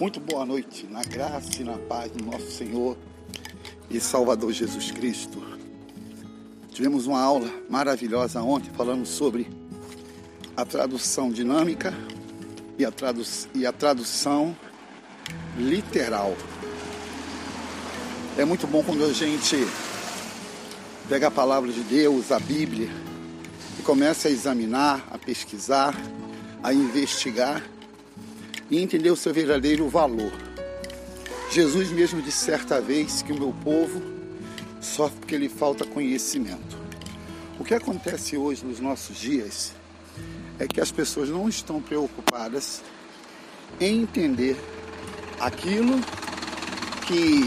Muito boa noite, na graça e na paz do nosso Senhor e Salvador Jesus Cristo. Tivemos uma aula maravilhosa ontem falando sobre a tradução dinâmica e a, tradu e a tradução literal. É muito bom quando a gente pega a palavra de Deus, a Bíblia, e começa a examinar, a pesquisar, a investigar e entender o seu verdadeiro valor. Jesus mesmo disse certa vez que o meu povo sofre porque lhe falta conhecimento. O que acontece hoje nos nossos dias é que as pessoas não estão preocupadas em entender aquilo que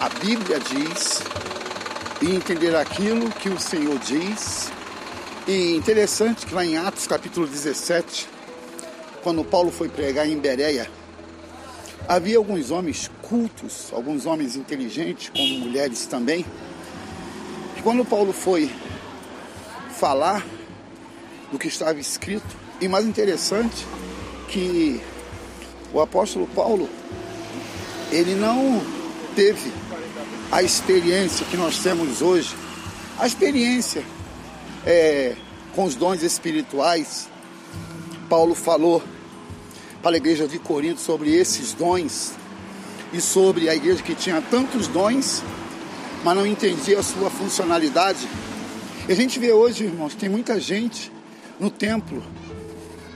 a Bíblia diz e entender aquilo que o Senhor diz. E interessante que lá em Atos capítulo 17, quando Paulo foi pregar em Bereia, havia alguns homens cultos, alguns homens inteligentes, como mulheres também, que quando Paulo foi falar do que estava escrito, e mais interessante que o apóstolo Paulo, ele não teve a experiência que nós temos hoje, a experiência é, com os dons espirituais. Paulo falou para a igreja de Corinto sobre esses dons e sobre a igreja que tinha tantos dons, mas não entendia a sua funcionalidade. E a gente vê hoje, irmãos, tem muita gente no templo,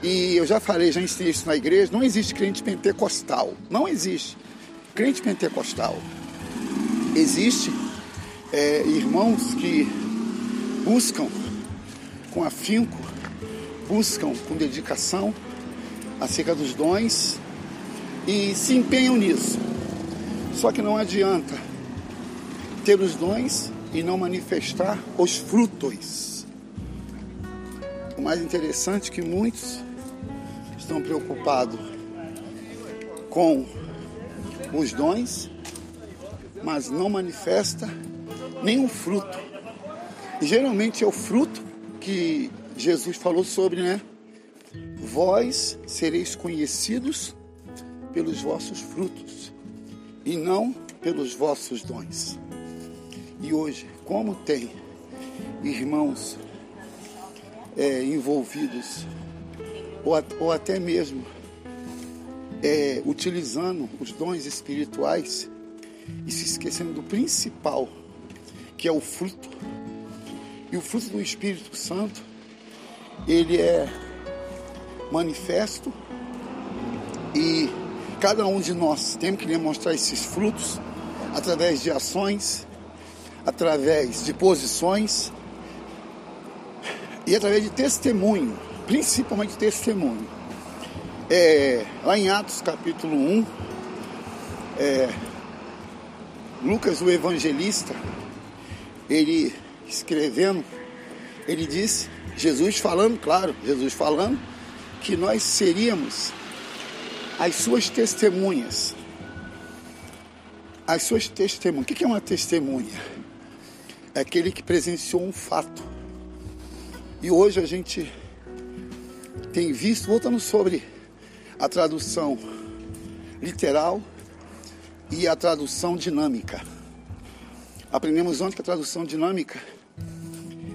e eu já falei, já ensinei isso na igreja, não existe crente pentecostal. Não existe crente pentecostal. Existe é, irmãos que buscam com afinco, buscam com dedicação acerca dos dons e se empenham nisso. Só que não adianta ter os dons e não manifestar os frutos. O mais interessante é que muitos estão preocupados com os dons, mas não manifesta nenhum fruto. Geralmente é o fruto que Jesus falou sobre, né? Vós sereis conhecidos pelos vossos frutos e não pelos vossos dons. E hoje, como tem irmãos é, envolvidos, ou, ou, até mesmo é, utilizando os dons espirituais e se esquecendo do principal, que é o fruto. E o fruto do Espírito Santo, ele é manifesto e cada um de nós tem que demonstrar esses frutos através de ações, através de posições e através de testemunho, principalmente testemunho. É, lá em Atos capítulo 1, é, Lucas o evangelista, ele escrevendo, ele disse, Jesus falando, claro, Jesus falando, que nós seríamos as suas testemunhas. As suas testemunhas. O que é uma testemunha? É aquele que presenciou um fato. E hoje a gente tem visto, voltando sobre a tradução literal e a tradução dinâmica. Aprendemos ontem que a tradução dinâmica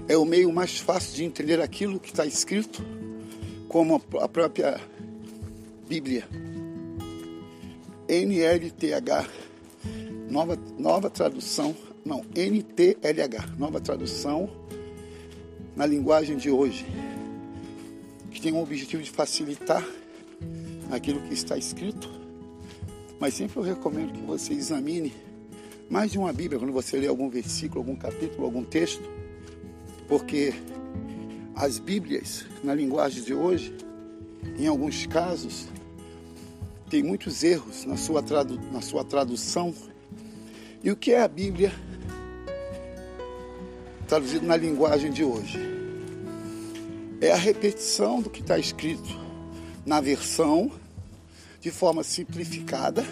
é o meio mais fácil de entender aquilo que está escrito como a própria Bíblia. NLTH, nova, nova tradução, não, NTLH, nova tradução na linguagem de hoje, que tem o objetivo de facilitar aquilo que está escrito, mas sempre eu recomendo que você examine mais de uma Bíblia quando você lê algum versículo, algum capítulo, algum texto, porque as Bíblias, na linguagem de hoje, em alguns casos, tem muitos erros na sua, tradu na sua tradução. E o que é a Bíblia traduzido na linguagem de hoje? É a repetição do que está escrito na versão de forma simplificada.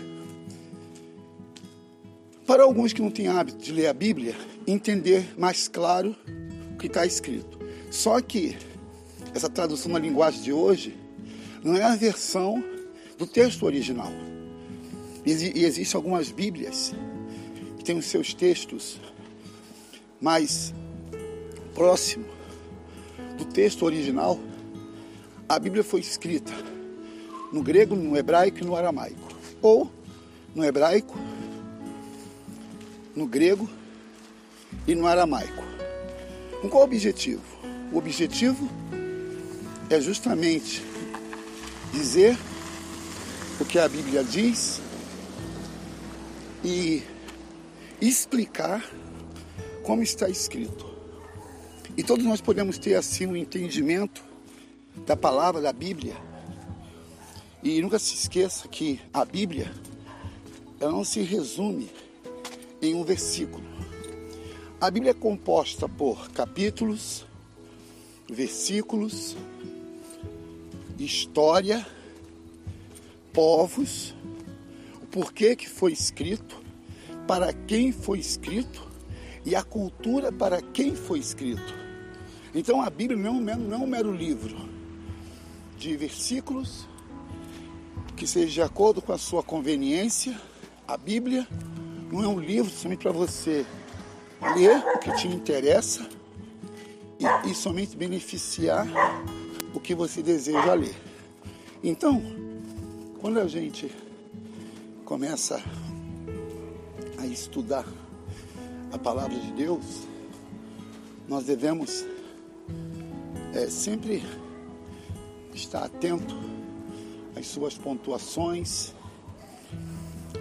Para alguns que não têm hábito de ler a Bíblia, entender mais claro que está escrito. Só que essa tradução na linguagem de hoje não é a versão do texto original. E existem algumas Bíblias que têm os seus textos mais próximo do texto original. A Bíblia foi escrita no grego, no hebraico e no aramaico. Ou no hebraico, no grego e no aramaico. Com qual objetivo? O objetivo é justamente dizer o que a Bíblia diz e explicar como está escrito. E todos nós podemos ter assim um entendimento da palavra da Bíblia. E nunca se esqueça que a Bíblia ela não se resume em um versículo. A Bíblia é composta por capítulos, versículos, história, povos, o porquê que foi escrito, para quem foi escrito e a cultura para quem foi escrito. Então a Bíblia não, não é um mero livro de versículos que seja de acordo com a sua conveniência. A Bíblia não é um livro somente para você ler o que te interessa e, e somente beneficiar o que você deseja ler. Então, quando a gente começa a estudar a palavra de Deus, nós devemos é, sempre estar atento às suas pontuações,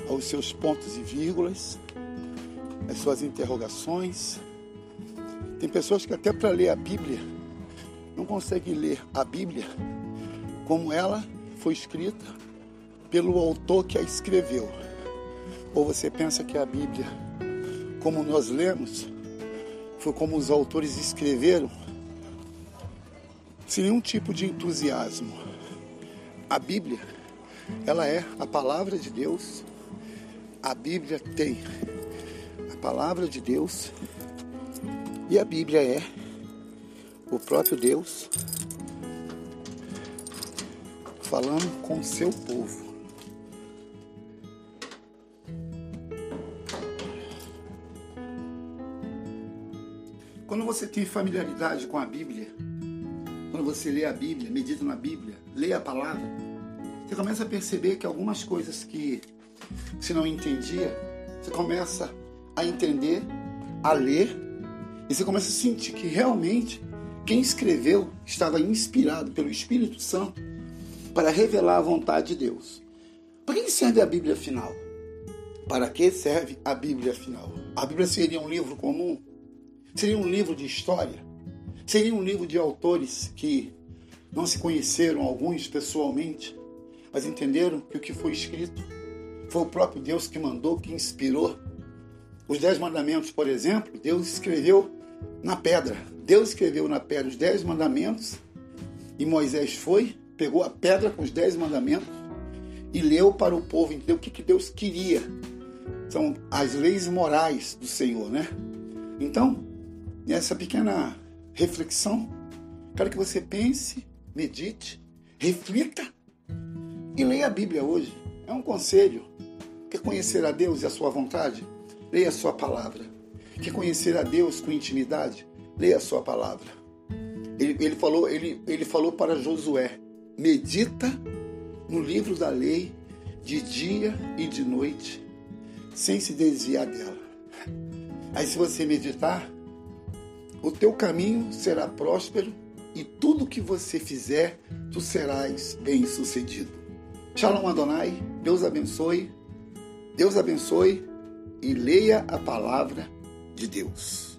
aos seus pontos e vírgulas, às suas interrogações. Tem pessoas que até para ler a Bíblia não conseguem ler a Bíblia como ela foi escrita pelo autor que a escreveu. Ou você pensa que a Bíblia como nós lemos, foi como os autores escreveram, sem nenhum tipo de entusiasmo. A Bíblia, ela é a palavra de Deus. A Bíblia tem palavra de Deus e a Bíblia é o próprio Deus falando com o seu povo. Quando você tem familiaridade com a Bíblia, quando você lê a Bíblia, medita na Bíblia, lê a palavra, você começa a perceber que algumas coisas que você não entendia, você começa a entender, a ler, e você começa a sentir que realmente quem escreveu estava inspirado pelo Espírito Santo para revelar a vontade de Deus. Para que serve a Bíblia final? Para que serve a Bíblia final? A Bíblia seria um livro comum? Seria um livro de história? Seria um livro de autores que não se conheceram, alguns pessoalmente, mas entenderam que o que foi escrito foi o próprio Deus que mandou, que inspirou. Os Dez Mandamentos, por exemplo, Deus escreveu na pedra. Deus escreveu na pedra os Dez Mandamentos e Moisés foi, pegou a pedra com os Dez Mandamentos e leu para o povo, entendeu o que, que Deus queria. São as leis morais do Senhor, né? Então, nessa pequena reflexão, quero que você pense, medite, reflita e leia a Bíblia hoje. É um conselho. Quer conhecer a Deus e a sua vontade? Leia a sua palavra. Quer conhecer a Deus com intimidade? Leia a sua palavra. Ele, ele, falou, ele, ele falou para Josué: medita no livro da lei de dia e de noite, sem se desviar dela. Aí, se você meditar, o teu caminho será próspero e tudo que você fizer, tu serás bem-sucedido. Shalom Adonai, Deus abençoe, Deus abençoe e leia a palavra de Deus.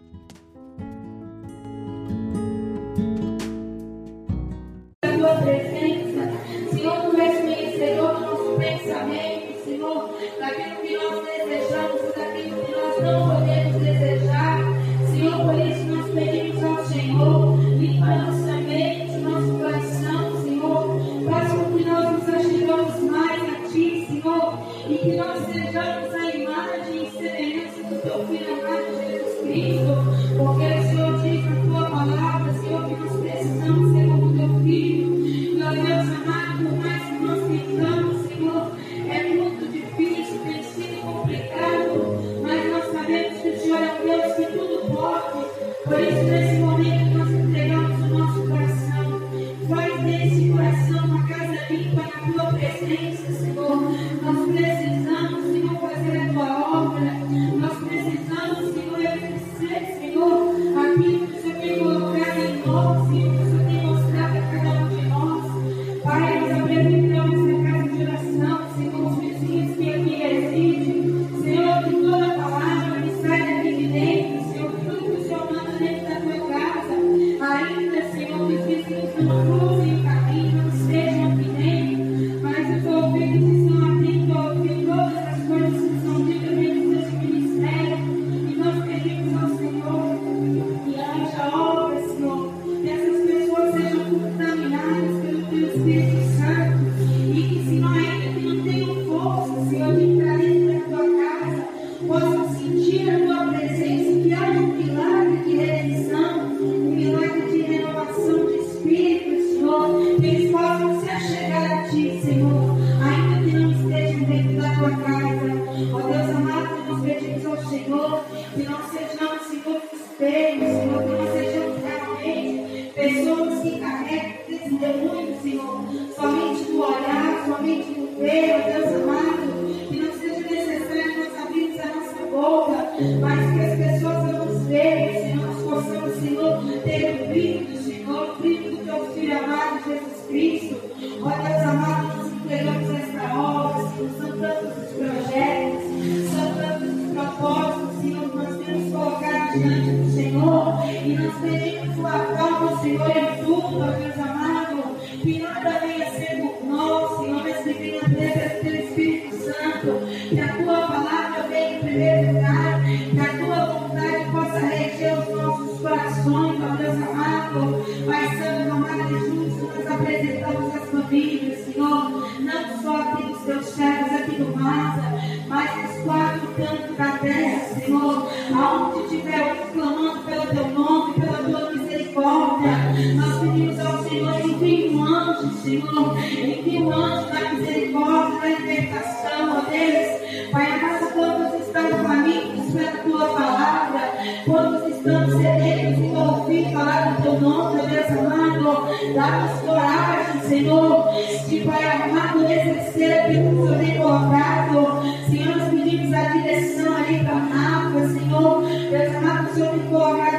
tua palavra. Quando estamos eleitos e ouvir falar do teu nome, Deus amado, dá-nos coragem, Senhor, de Pai amado, exercer ser que eu tenho colocado. Senhor, nós pedimos a direção ali para a Nápoles, Senhor. Deus amado, o Senhor me colocado.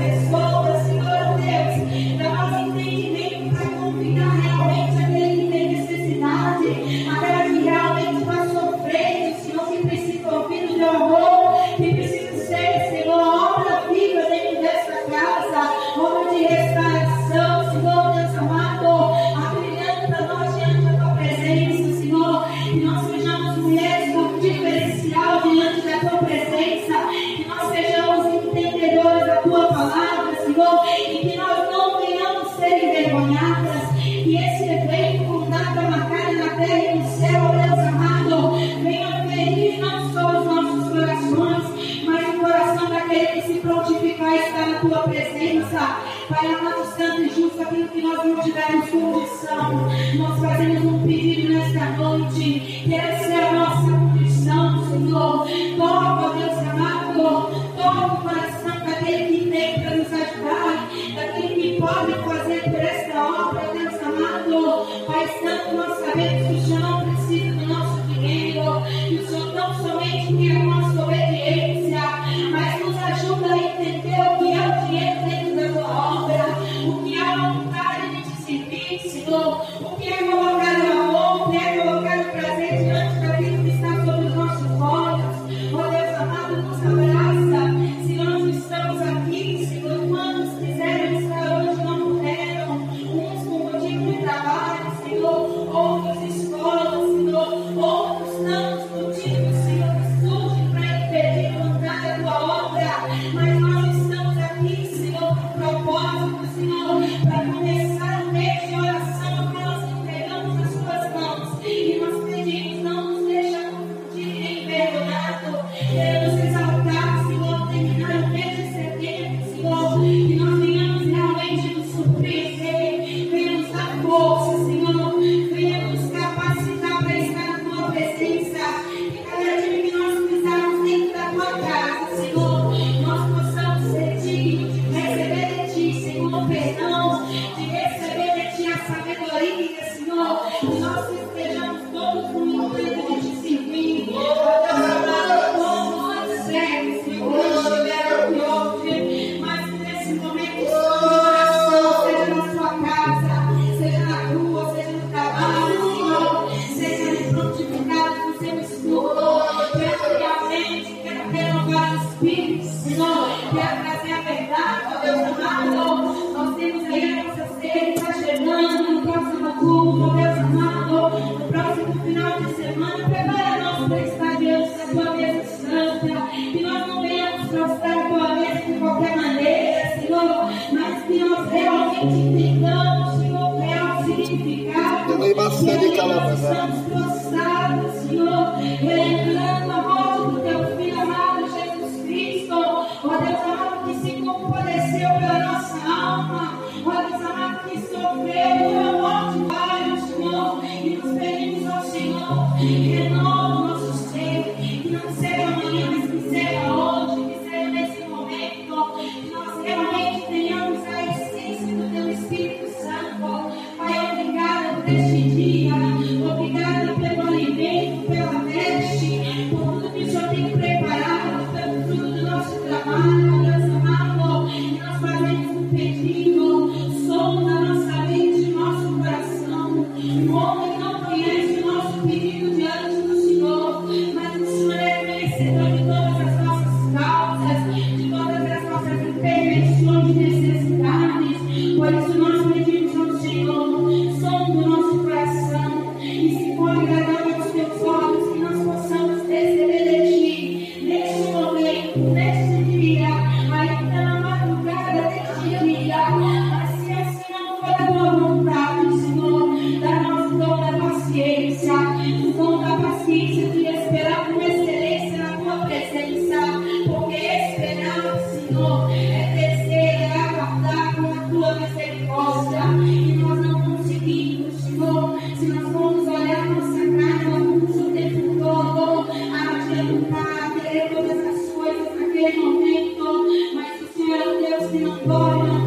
exposed. Senhor é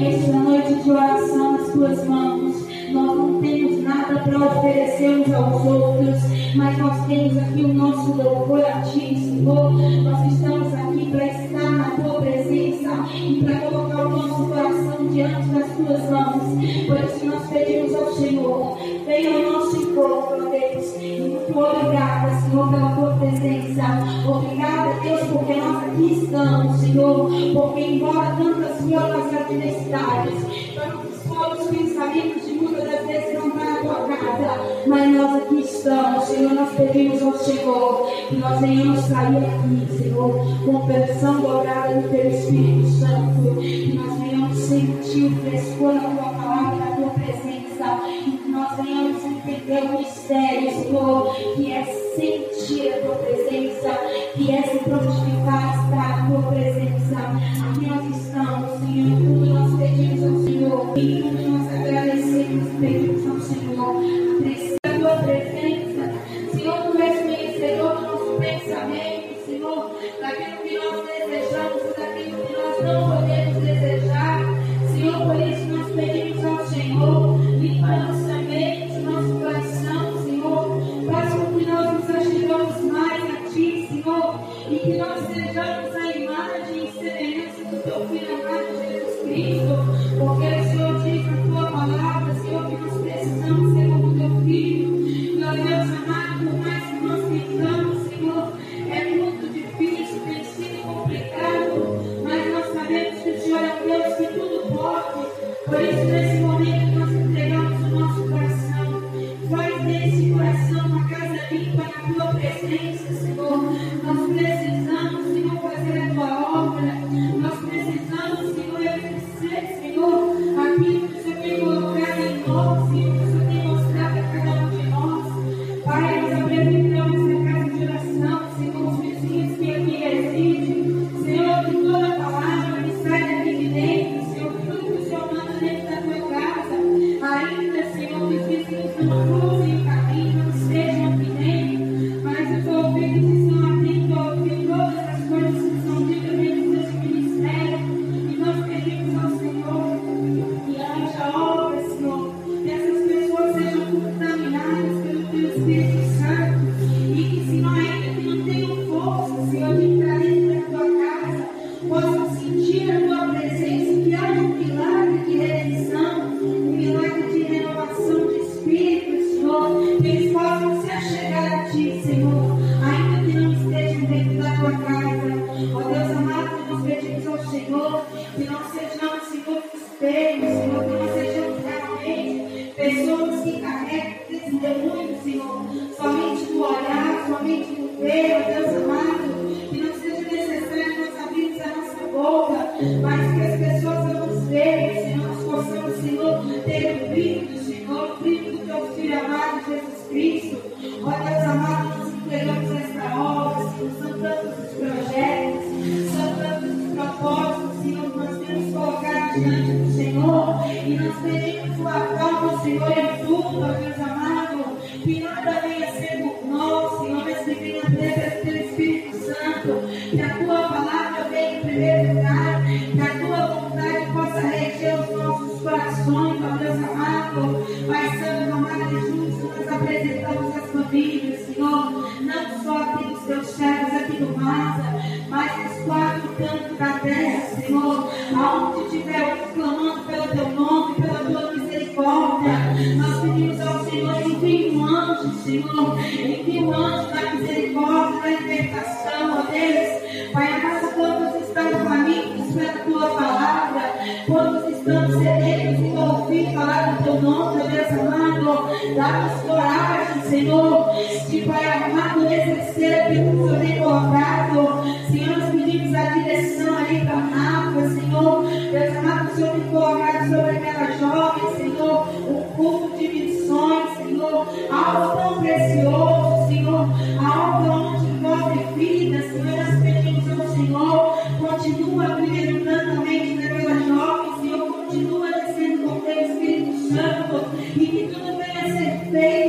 nesta noite de oração nas tuas mãos. Nós não temos nada para oferecermos aos outros, mas nós temos aqui o nosso louvor a ti, Senhor. Nós estamos aqui para estar na tua presença e para colocar o nosso coração diante das tuas mãos. Por isso nós pedimos ao Senhor, venha ao nosso encontro. Obrigada, Senhor, pela tua presença. Obrigada, Deus, porque nós aqui estamos, Senhor. Porque embora tantas, Senhor, adversidades, tantos maus pensamentos de muitas das vezes não para a tua casa, mas nós aqui estamos, Senhor. Nós pedimos ao Senhor que nós venhamos sair aqui, Senhor, com perdição dobrada do teu Espírito Santo. Que nós venhamos sentir o frescor na tua palavra é um mistério, Senhor, que é sentir a tua presença, que é se prontificar estar a tua presença. Aqui nós estamos, Senhor, tudo nós pedimos ao Senhor. Amen. nuevos y que tú no ser.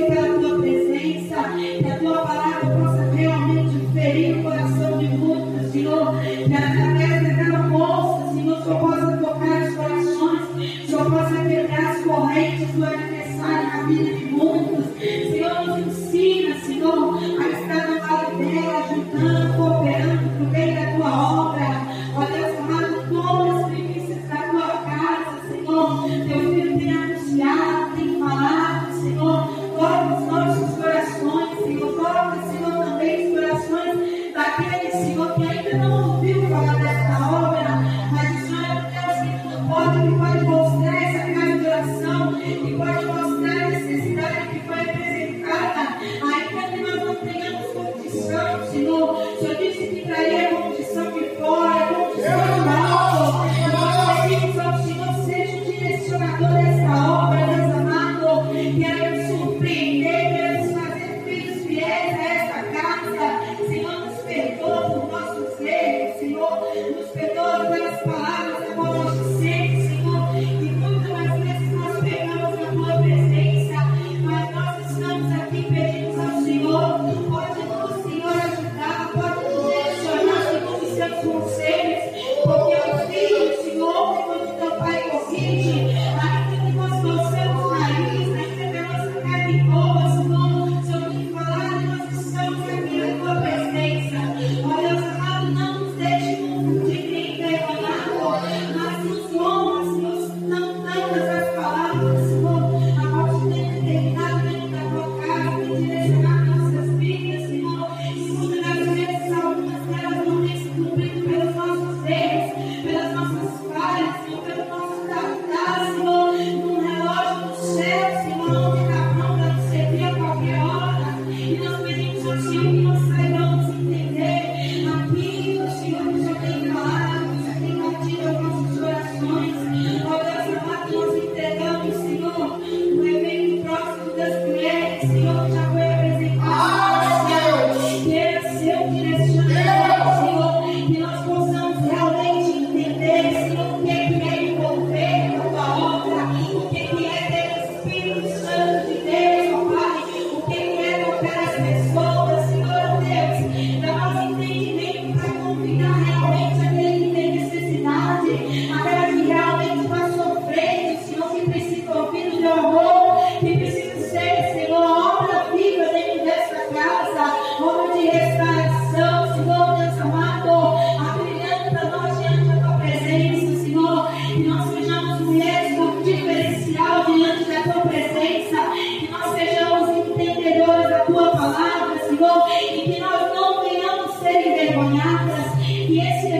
Ó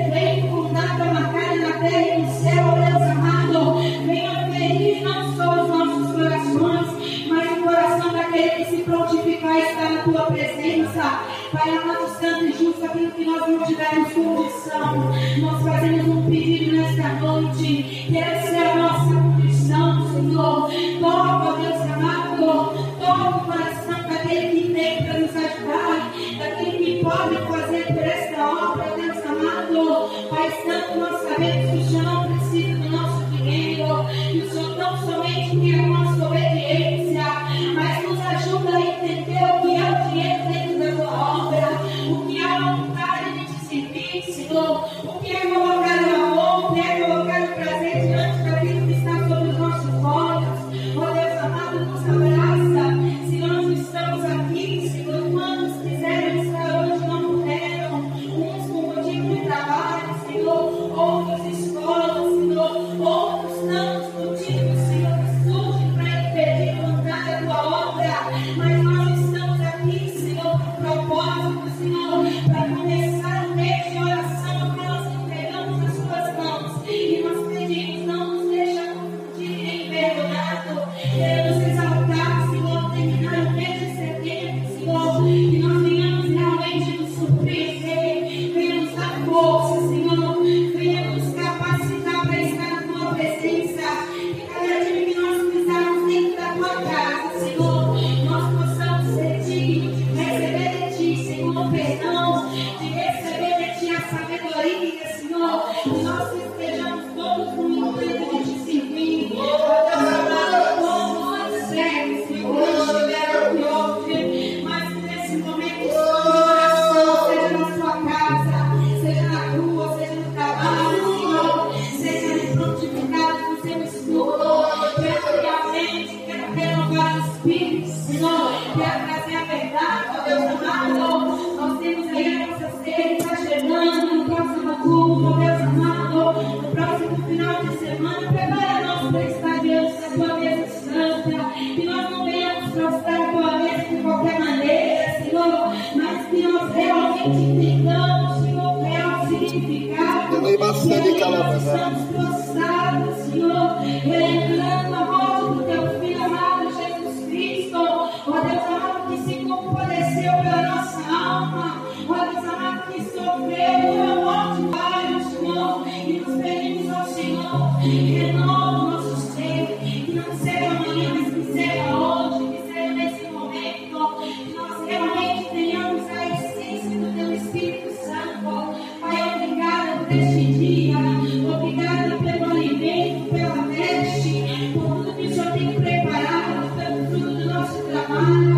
Salamat.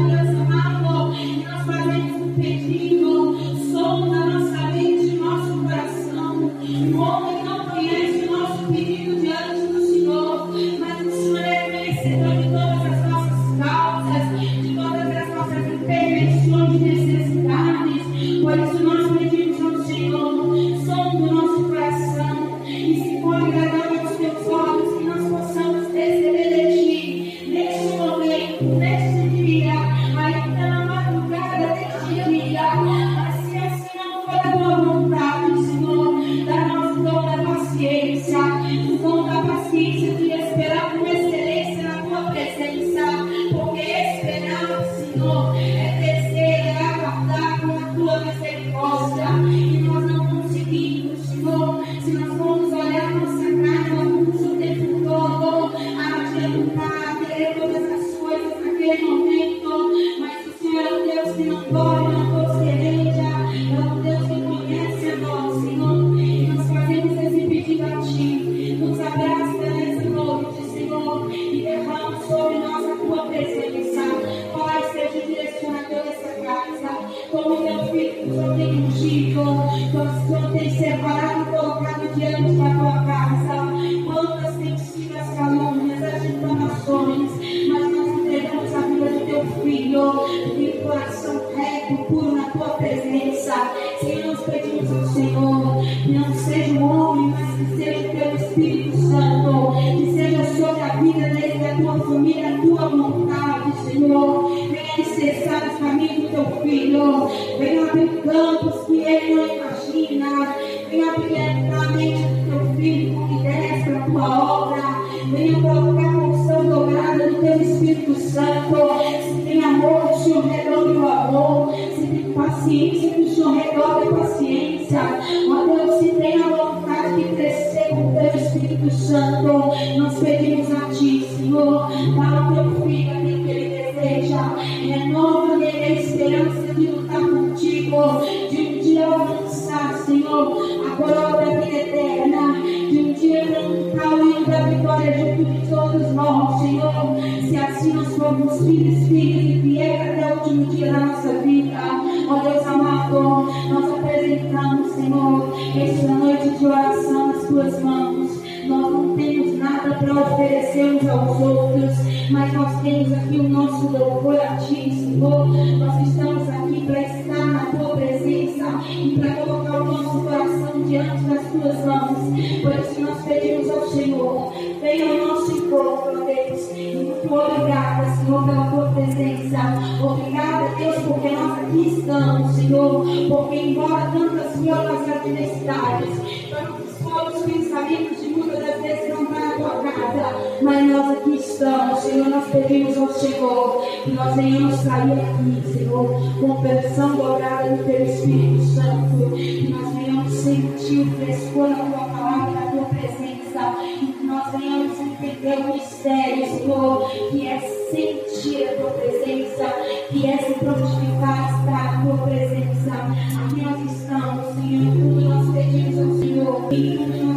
Senhor, pedimos ao Senhor, não seja um homem, mas que seja o teu Espírito Santo, que seja sobre a vida dele, da tua família, a tua vontade, Senhor. Venha cessar o caminho do teu filho, venha abrir campos que ele não imagina, venha abrir a mente mas nós aqui estamos, Senhor, nós pedimos ao Senhor que nós venhamos sair aqui, Senhor, com perdição dobrada do Teu Espírito Santo, que nós venhamos sentir o frescor na Tua palavra, na Tua presença, e que nós venhamos entender o mistério, Senhor, que é sentir a Tua presença, que é se prontificar a Tua presença. Aqui nós estamos, Senhor, tudo nós pedimos ao Senhor, que nós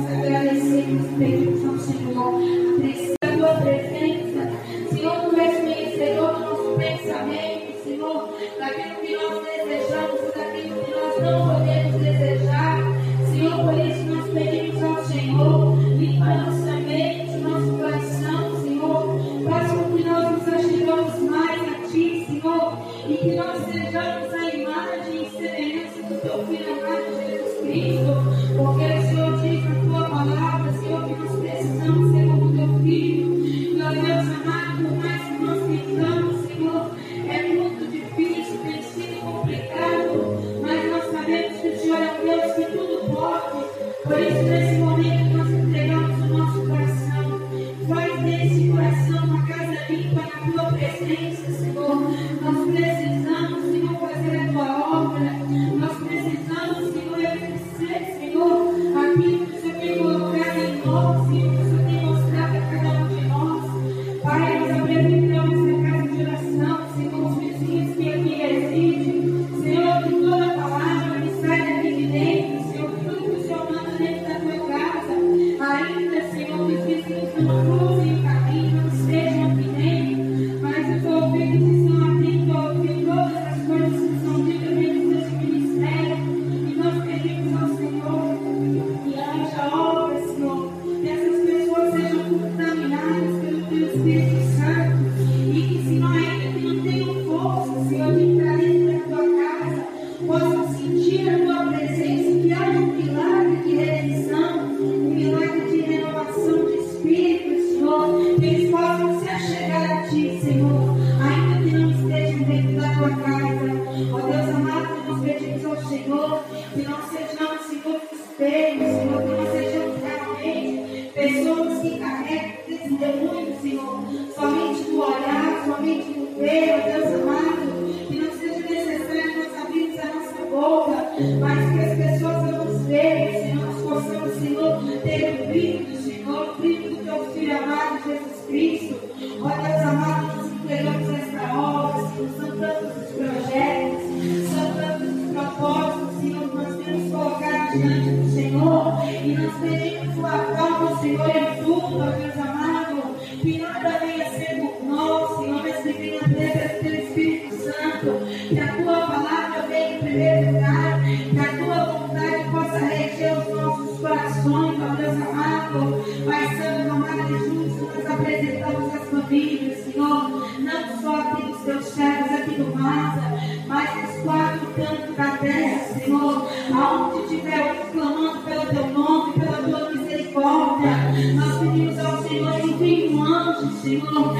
que a tua vontade possa reger os nossos corações, ó Deus amado. Pai Santo, amado e justo, nós apresentamos as famílias, Senhor, não só aqui dos teus servos aqui do Massa, mas nos quatro cantos da terra, Senhor, aonde tiver um clamando pelo teu nome, pela tua misericórdia, nós pedimos ao Senhor, envie um anjo, Senhor,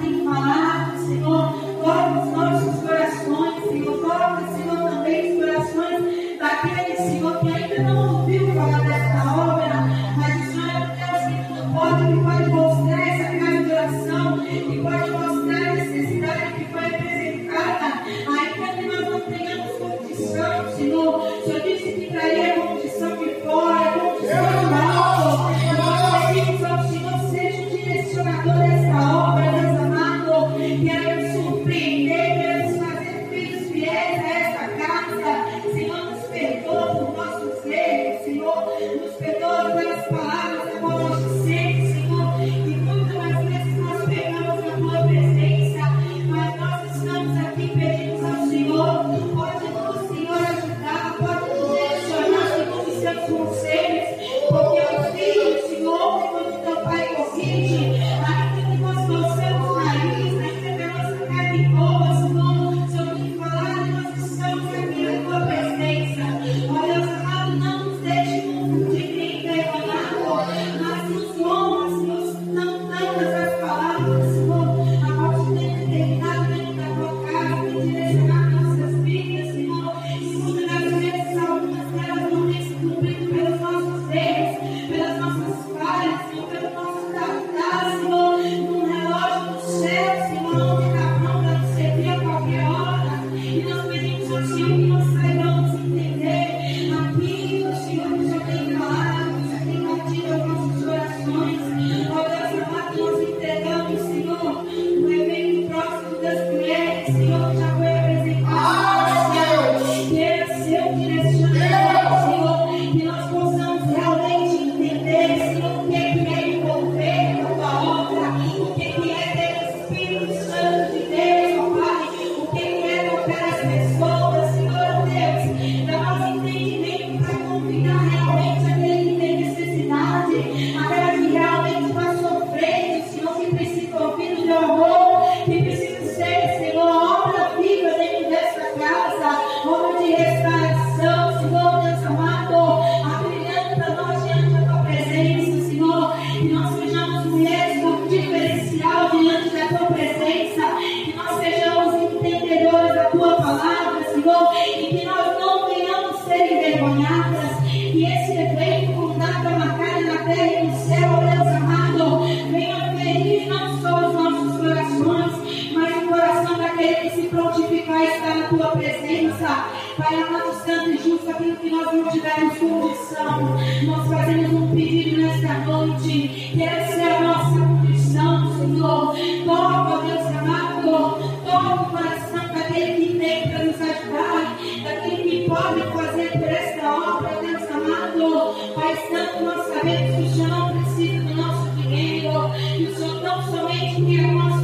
tem falado, Senhor. tanto nós sabemos que o Senhor não precisa do nosso dinheiro, que o Senhor não somente quer o nosso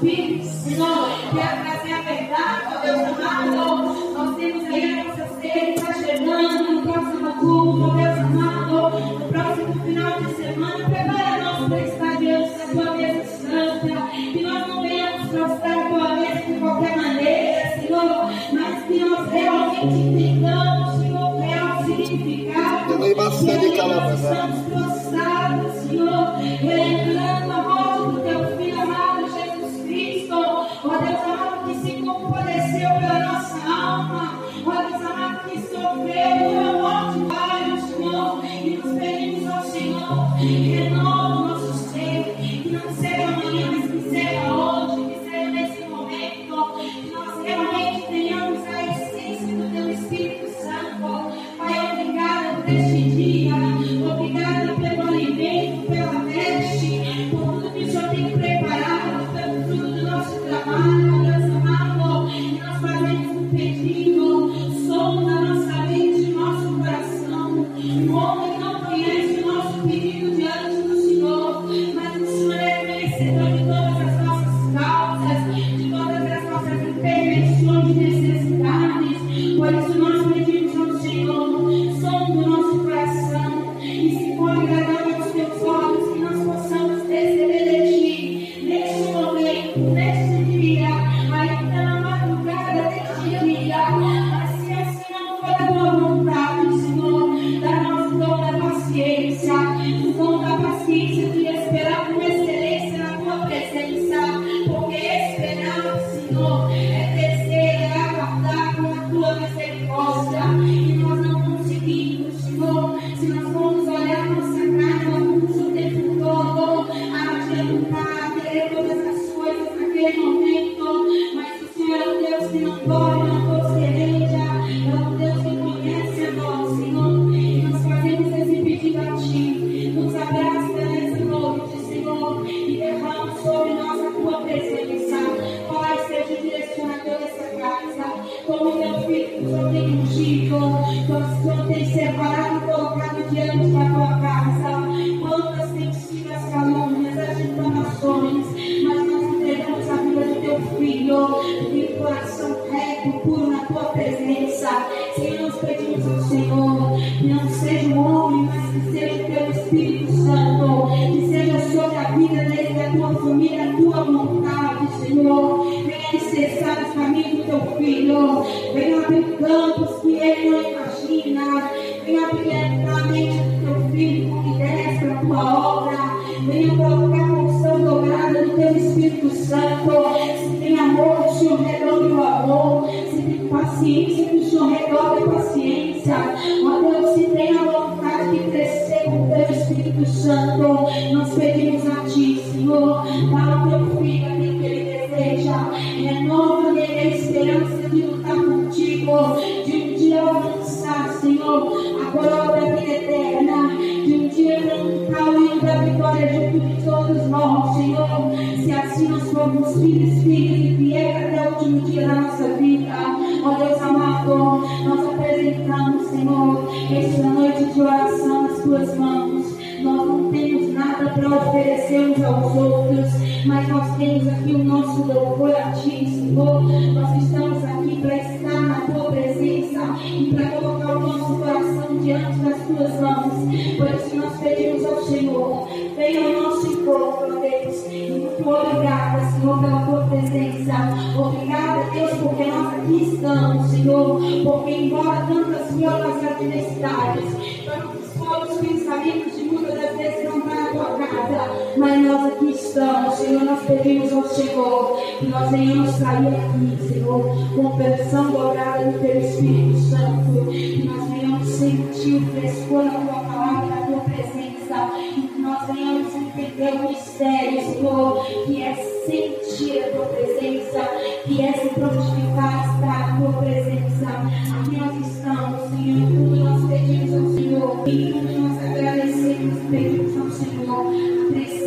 Peace. Espírito Santo,